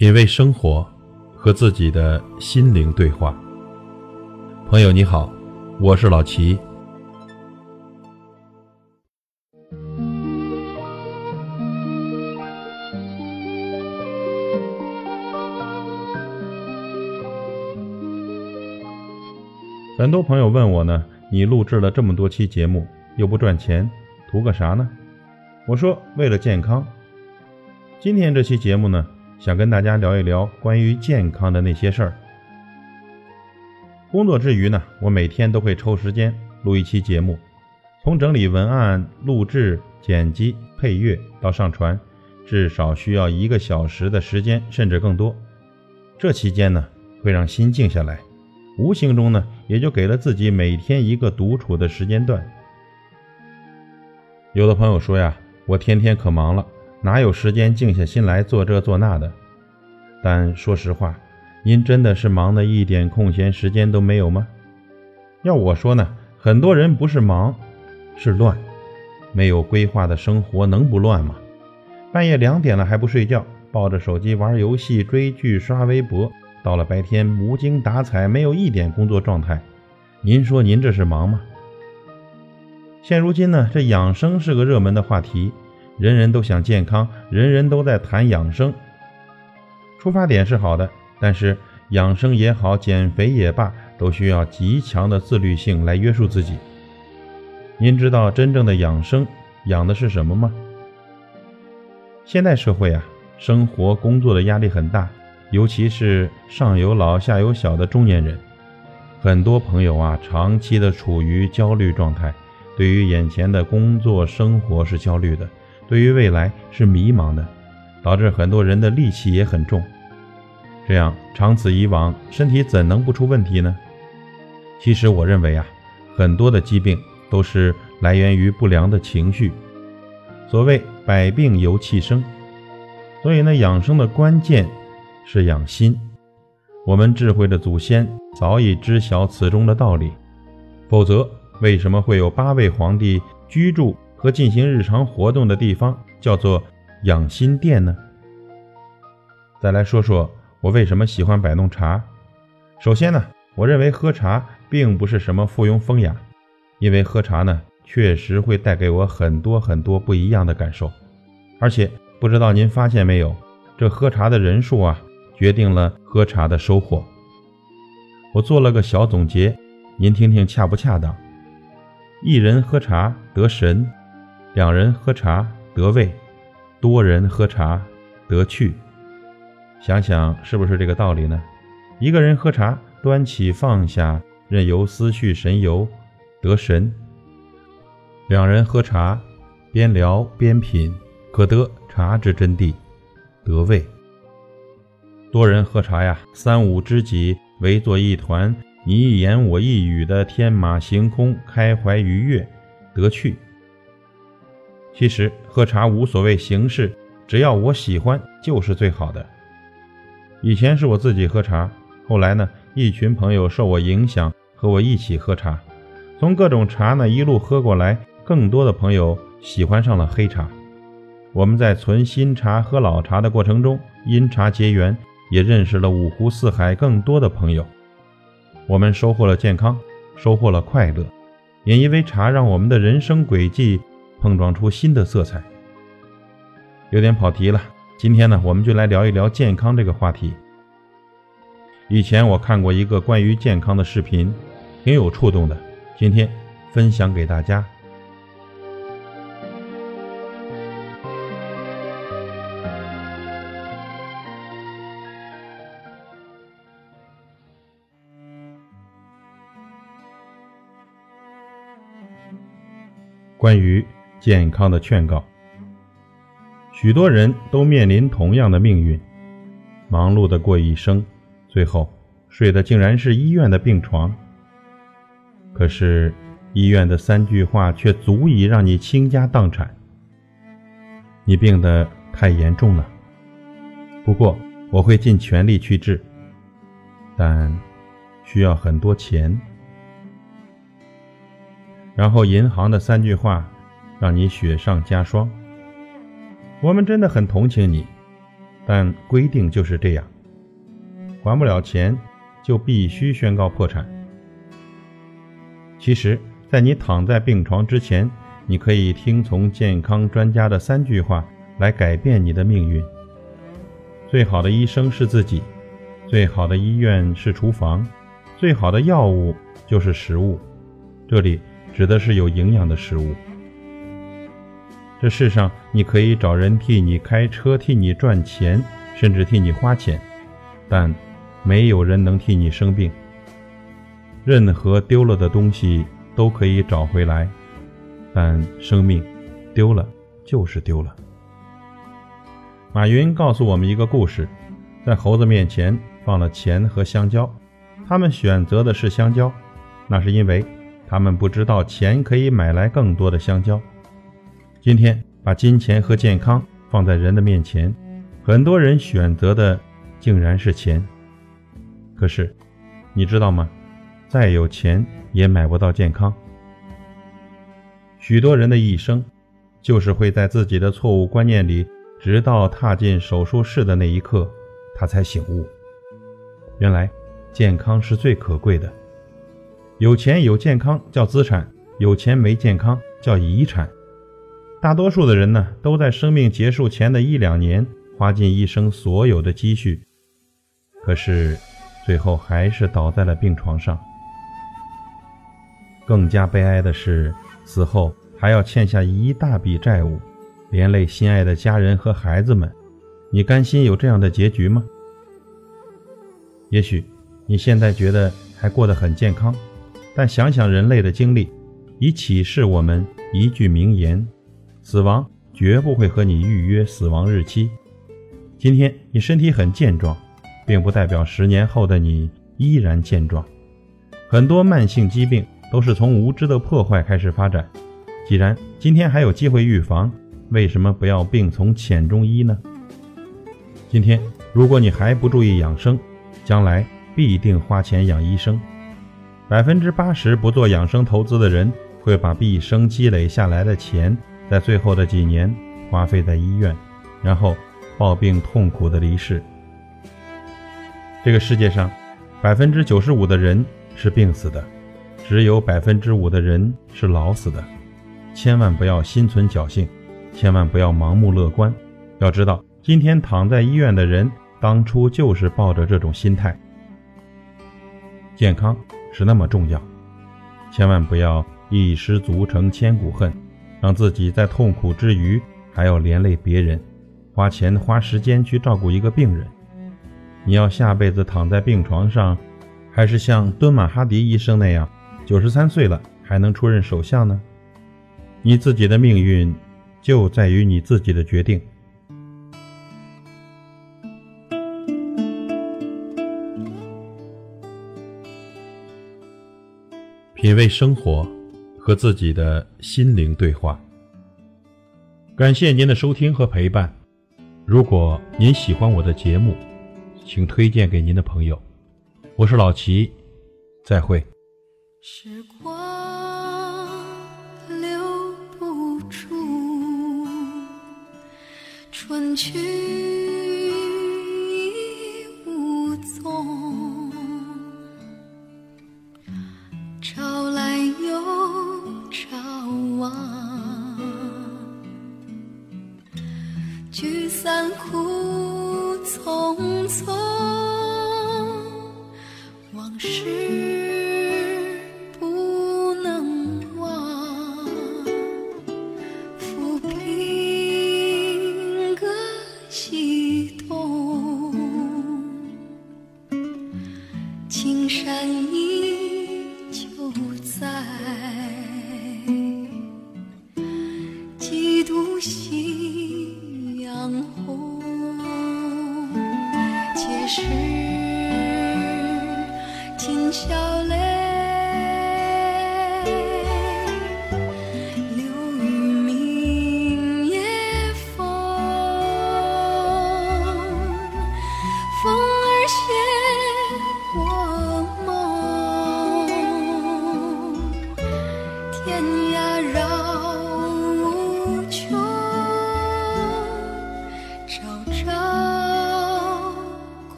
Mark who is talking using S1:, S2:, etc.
S1: 品味生活，和自己的心灵对话。朋友你好，我是老齐。很多朋友问我呢，你录制了这么多期节目，又不赚钱，图个啥呢？我说，为了健康。今天这期节目呢，想跟大家聊一聊关于健康的那些事儿。工作之余呢，我每天都会抽时间录一期节目，从整理文案、录制、剪辑、配乐到上传，至少需要一个小时的时间，甚至更多。这期间呢，会让心静下来，无形中呢，也就给了自己每天一个独处的时间段。有的朋友说呀，我天天可忙了。哪有时间静下心来做这做那的？但说实话，您真的是忙的一点空闲时间都没有吗？要我说呢，很多人不是忙，是乱。没有规划的生活能不乱吗？半夜两点了还不睡觉，抱着手机玩游戏、追剧、刷微博，到了白天无精打采，没有一点工作状态。您说您这是忙吗？现如今呢，这养生是个热门的话题。人人都想健康，人人都在谈养生。出发点是好的，但是养生也好，减肥也罢，都需要极强的自律性来约束自己。您知道真正的养生养的是什么吗？现代社会啊，生活工作的压力很大，尤其是上有老下有小的中年人，很多朋友啊，长期的处于焦虑状态，对于眼前的工作生活是焦虑的。对于未来是迷茫的，导致很多人的戾气也很重。这样长此以往，身体怎能不出问题呢？其实我认为啊，很多的疾病都是来源于不良的情绪。所谓百病由气生，所以呢，养生的关键是养心。我们智慧的祖先早已知晓此中的道理，否则为什么会有八位皇帝居住？和进行日常活动的地方叫做养心殿呢。再来说说我为什么喜欢摆弄茶。首先呢，我认为喝茶并不是什么附庸风雅，因为喝茶呢确实会带给我很多很多不一样的感受。而且不知道您发现没有，这喝茶的人数啊，决定了喝茶的收获。我做了个小总结，您听听恰不恰当？一人喝茶得神。两人喝茶得味，多人喝茶得趣。想想是不是这个道理呢？一个人喝茶，端起放下，任由思绪神游，得神；两人喝茶，边聊边品，可得茶之真谛，得味。多人喝茶呀，三五知己围坐一团，你一言我一语的天马行空，开怀愉悦，得趣。其实喝茶无所谓形式，只要我喜欢就是最好的。以前是我自己喝茶，后来呢，一群朋友受我影响，和我一起喝茶。从各种茶呢一路喝过来，更多的朋友喜欢上了黑茶。我们在存新茶、喝老茶的过程中，因茶结缘，也认识了五湖四海更多的朋友。我们收获了健康，收获了快乐，也因为茶让我们的人生轨迹。碰撞出新的色彩，有点跑题了。今天呢，我们就来聊一聊健康这个话题。以前我看过一个关于健康的视频，挺有触动的，今天分享给大家。关于。健康的劝告，许多人都面临同样的命运，忙碌的过一生，最后睡的竟然是医院的病床。可是，医院的三句话却足以让你倾家荡产。你病得太严重了，不过我会尽全力去治，但需要很多钱。然后，银行的三句话。让你雪上加霜。我们真的很同情你，但规定就是这样，还不了钱就必须宣告破产。其实，在你躺在病床之前，你可以听从健康专家的三句话来改变你的命运。最好的医生是自己，最好的医院是厨房，最好的药物就是食物。这里指的是有营养的食物。这世上，你可以找人替你开车，替你赚钱，甚至替你花钱，但没有人能替你生病。任何丢了的东西都可以找回来，但生命丢了就是丢了。马云告诉我们一个故事：在猴子面前放了钱和香蕉，他们选择的是香蕉，那是因为他们不知道钱可以买来更多的香蕉。今天把金钱和健康放在人的面前，很多人选择的竟然是钱。可是，你知道吗？再有钱也买不到健康。许多人的一生，就是会在自己的错误观念里，直到踏进手术室的那一刻，他才醒悟，原来健康是最可贵的。有钱有健康叫资产，有钱没健康叫遗产。大多数的人呢，都在生命结束前的一两年花尽一生所有的积蓄，可是最后还是倒在了病床上。更加悲哀的是，死后还要欠下一大笔债务，连累心爱的家人和孩子们。你甘心有这样的结局吗？也许你现在觉得还过得很健康，但想想人类的经历，以启示我们一句名言。死亡绝不会和你预约死亡日期。今天你身体很健壮，并不代表十年后的你依然健壮。很多慢性疾病都是从无知的破坏开始发展。既然今天还有机会预防，为什么不要病从浅中医呢？今天如果你还不注意养生，将来必定花钱养医生。百分之八十不做养生投资的人，会把毕生积累下来的钱。在最后的几年花费在医院，然后抱病痛苦的离世。这个世界上，百分之九十五的人是病死的，只有百分之五的人是老死的。千万不要心存侥幸，千万不要盲目乐观。要知道，今天躺在医院的人，当初就是抱着这种心态。健康是那么重要，千万不要一失足成千古恨。让自己在痛苦之余还要连累别人，花钱花时间去照顾一个病人，你要下辈子躺在病床上，还是像敦马哈迪医生那样，九十三岁了还能出任首相呢？你自己的命运就在于你自己的决定。品味生活。和自己的心灵对话。感谢您的收听和陪伴。如果您喜欢我的节目，请推荐给您的朋友。我是老齐，再会。
S2: 时光留不住，春去。是今宵泪，